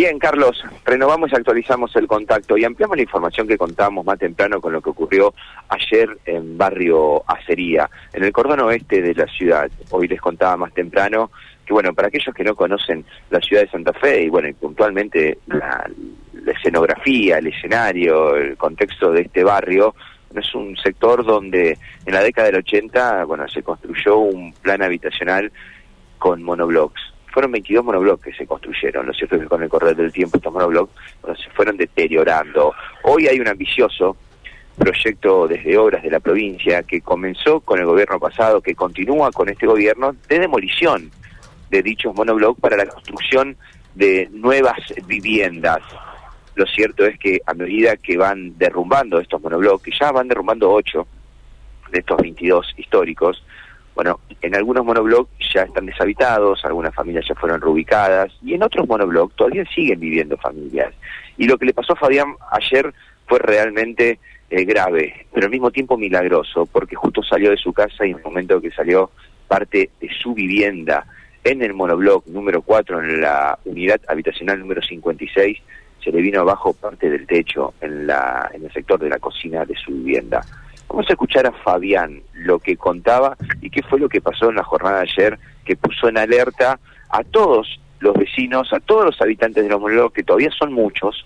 Bien, Carlos, renovamos y actualizamos el contacto y ampliamos la información que contábamos más temprano con lo que ocurrió ayer en barrio Acería, en el cordón oeste de la ciudad. Hoy les contaba más temprano que, bueno, para aquellos que no conocen la ciudad de Santa Fe y, bueno, y puntualmente la, escenografía, el escenario, el contexto de este barrio, es un sector donde en la década del 80, bueno, se construyó un plan habitacional con monoblocks fueron 22 monoblocks que se construyeron, lo cierto es que con el correr del tiempo estos monoblocks se fueron deteriorando. Hoy hay un ambicioso proyecto desde obras de la provincia que comenzó con el gobierno pasado, que continúa con este gobierno, de demolición de dichos monoblocks para la construcción de nuevas viviendas. Lo cierto es que a medida que van derrumbando estos monoblocks, que ya van derrumbando 8 de estos 22 históricos, bueno, en algunos monoblocks ya están deshabitados, algunas familias ya fueron reubicadas y en otros monoblocks todavía siguen viviendo familias. Y lo que le pasó a Fabián ayer fue realmente eh, grave, pero al mismo tiempo milagroso, porque justo salió de su casa y en el momento que salió parte de su vivienda en el monobloc número 4, en la unidad habitacional número 56, se le vino abajo parte del techo en, la, en el sector de la cocina de su vivienda. Vamos a escuchar a Fabián lo que contaba y qué fue lo que pasó en la jornada de ayer que puso en alerta a todos los vecinos, a todos los habitantes de los monólogos, que todavía son muchos,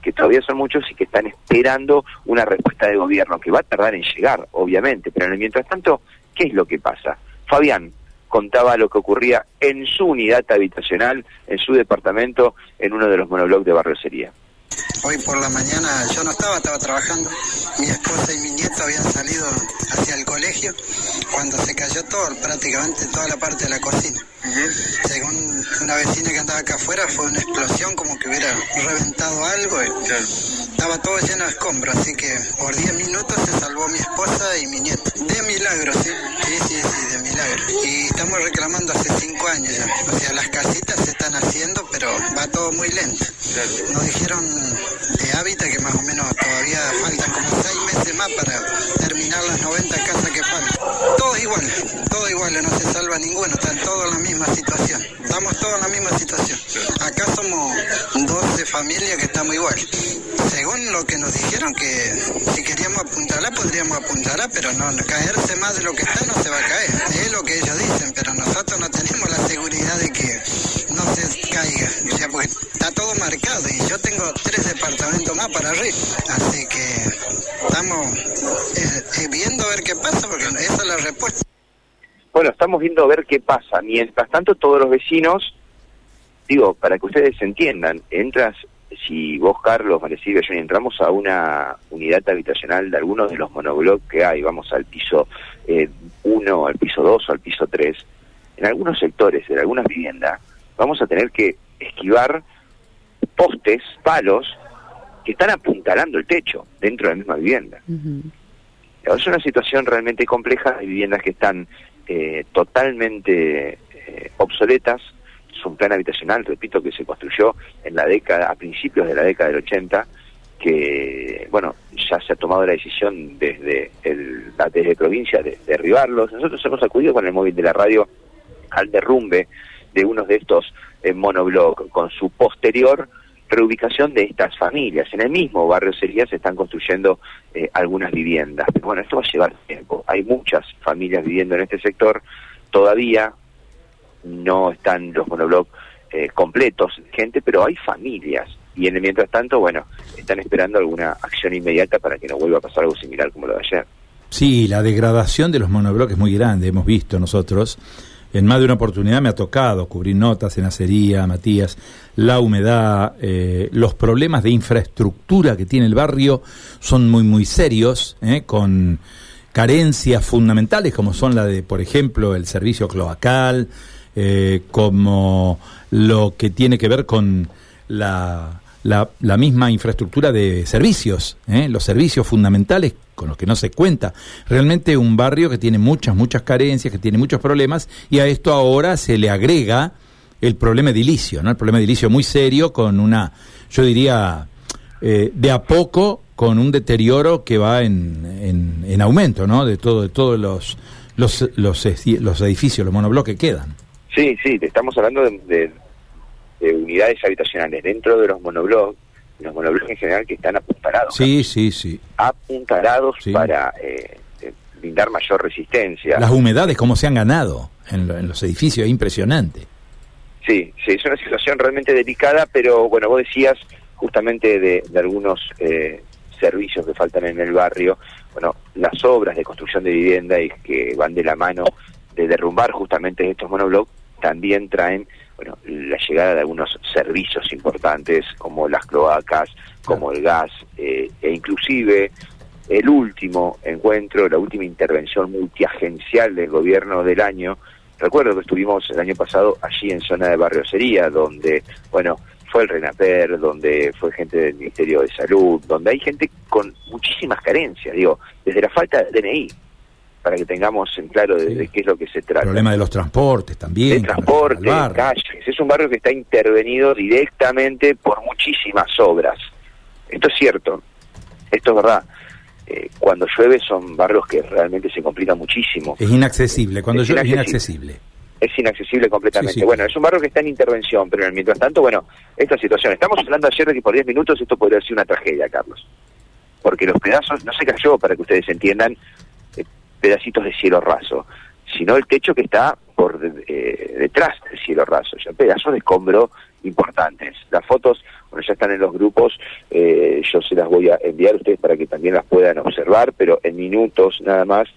que todavía son muchos y que están esperando una respuesta del gobierno, que va a tardar en llegar, obviamente, pero mientras tanto, ¿qué es lo que pasa? Fabián contaba lo que ocurría en su unidad habitacional, en su departamento, en uno de los monoblocks de Barrio Sería. Hoy por la mañana yo no estaba, estaba trabajando. Mi esposa y mi nieto habían salido hacia el colegio cuando se cayó todo, prácticamente toda la parte de la cocina. Según una vecina que andaba acá afuera, fue una explosión como que hubiera reventado algo. Estaba todo lleno de escombros, así que por 10 minutos se salvó mi esposa y mi nieto. De milagro, sí. Sí, sí, sí, de milagro. Y estamos reclamando hace 5 años ya. O sea, las casitas se están haciendo, pero va todo muy lento. Nos dijeron de hábitat que más o menos todavía faltan como 6 meses más para terminar las 90 casas que faltan. Todos igual, todos iguales, no se salva ninguno, están todos en la misma situación. Estamos todos en la misma situación. Acá somos 12 familias que estamos igual. Según lo que nos dijeron que si queríamos apuntarla podríamos apuntarla, pero no caerse más de lo que está no se va a caer. Es lo que ellos dicen, pero nosotros no tenemos la seguridad de que no se caiga. O sea, porque está todo marcado y yo tengo tres Así que estamos eh, eh, viendo a ver qué pasa, porque esa es la respuesta. Bueno, estamos viendo a ver qué pasa. Mientras tanto, todos los vecinos, digo, para que ustedes entiendan, entras, si vos, Carlos, Marecilio y yo entramos a una unidad habitacional de algunos de los monoblocks que hay, vamos al piso 1, eh, al piso 2 o al piso 3, en algunos sectores, en algunas viviendas, vamos a tener que esquivar postes, palos, que están apuntalando el techo dentro de la misma vivienda. Es una situación realmente compleja, hay viviendas que están eh, totalmente eh, obsoletas, es un plan habitacional, repito, que se construyó en la década, a principios de la década del 80, que, bueno, ya se ha tomado la decisión desde, el, desde provincia de derribarlos. Nosotros hemos acudido con el móvil de la radio al derrumbe de unos de estos eh, con su posterior reubicación de estas familias. En el mismo barrio Sería se están construyendo eh, algunas viviendas. Pero bueno, esto va a llevar tiempo. Hay muchas familias viviendo en este sector. Todavía no están los monoblocks eh, completos, gente, pero hay familias. Y en el mientras tanto, bueno, están esperando alguna acción inmediata para que no vuelva a pasar algo similar como lo de ayer. Sí, la degradación de los monoblocks es muy grande, hemos visto nosotros en más de una oportunidad me ha tocado cubrir notas en acería, Matías, la humedad, eh, los problemas de infraestructura que tiene el barrio son muy, muy serios, eh, con carencias fundamentales como son la de, por ejemplo, el servicio cloacal, eh, como lo que tiene que ver con la la, la misma infraestructura de servicios, ¿eh? los servicios fundamentales con los que no se cuenta. Realmente un barrio que tiene muchas, muchas carencias, que tiene muchos problemas, y a esto ahora se le agrega el problema edilicio, ¿no? El problema edilicio muy serio con una, yo diría, eh, de a poco con un deterioro que va en, en, aumento, ¿no? De todo, de todos los, los, los, los edificios, los monobloques quedan. Sí, sí, estamos hablando de unidades habitacionales dentro de los monoblocks, los monoblocks en general que están apuntalados. Sí, sí, sí. Apuntalados para eh, brindar mayor resistencia. Las humedades, cómo se han ganado en, en los edificios, es impresionante. Sí, sí, es una situación realmente delicada, pero bueno, vos decías justamente de, de algunos eh, servicios que faltan en el barrio, bueno, las obras de construcción de vivienda y que van de la mano de derrumbar justamente estos monoblocks, también traen bueno, la llegada de algunos servicios importantes como las cloacas, como el gas, eh, e inclusive el último encuentro, la última intervención multiagencial del gobierno del año. Recuerdo que estuvimos el año pasado allí en zona de Barriosería, donde, bueno, fue el RENAPER, donde fue gente del Ministerio de Salud, donde hay gente con muchísimas carencias, digo, desde la falta de DNI, para que tengamos en claro de, Sí. de qué es lo que se trata. El problema de los transportes también. de transporte, llegar Es un barrio que está intervenido directamente por muchísimas obras. Esto es cierto, esto es verdad. Eh, cuando llueve son barrios que realmente se complican muchísimo. Es inaccesible, cuando Es yo es inaccesible. Es inaccesible completamente. Sí, sí. Bueno, es un barrio que está en intervención, pero mientras tanto, bueno, esta situación. Estamos hablando ayer de que por 10 minutos esto podría ser una tragedia, Carlos. Porque los pedazos, no se cayó, para que ustedes entiendan, eh, pedacitos de cielo raso, sino el techo que está por eh, detrás del cielo raso, ya pedazos de escombro importantes. Las fotos, bueno, ya están en los grupos, eh, yo se las voy a enviar a ustedes para que también las puedan observar, pero en minutos nada más,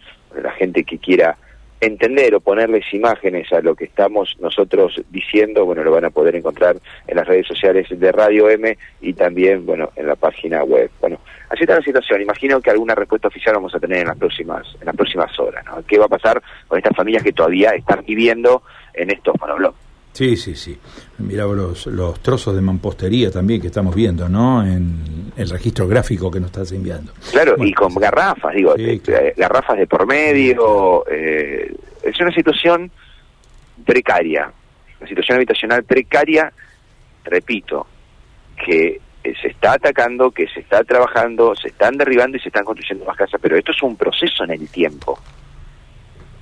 la gente que quiera entender o ponerles imágenes a lo que estamos nosotros diciendo, bueno, lo van a poder encontrar en las redes sociales de Radio M y también, bueno, en la página web. Bueno, así está la situación. Imagino que alguna respuesta oficial vamos a tener en las próximas en las próximas horas, ¿no? ¿Qué va a pasar con estas familias que todavía están viviendo en estos monoblocks? Sí, sí, sí. Mirá los, los trozos de mampostería también que estamos viendo, ¿no? En el registro gráfico que nos estás enviando. Claro, Bueno, y con garrafas, digo, Sí, eh, claro. eh, garrafas de por medio. eh, es una situación precaria, una situación habitacional precaria, repito, que se está atacando, que se está trabajando, se están derribando y se están construyendo más casas, pero esto es un proceso en el tiempo.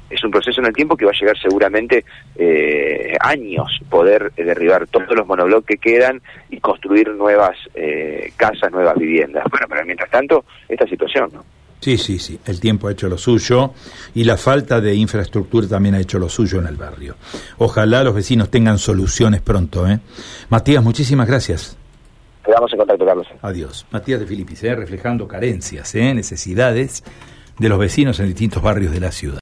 Es un proceso en el tiempo que va a llegar seguramente eh, años poder eh, derribar todos los monoblocks que quedan y construir nuevas eh, casas, nuevas viviendas. Bueno, pero mientras tanto, esta situación, ¿no? Sí, sí, sí. El tiempo ha hecho lo suyo y la falta de infraestructura también ha hecho lo suyo en el barrio. Ojalá los vecinos tengan soluciones pronto, ¿eh? Matías, muchísimas gracias. Quedamos en contacto, Carlos. Adiós. Matías de Filipis, ¿eh? reflejando carencias, ¿eh? necesidades de los vecinos en distintos barrios de la ciudad.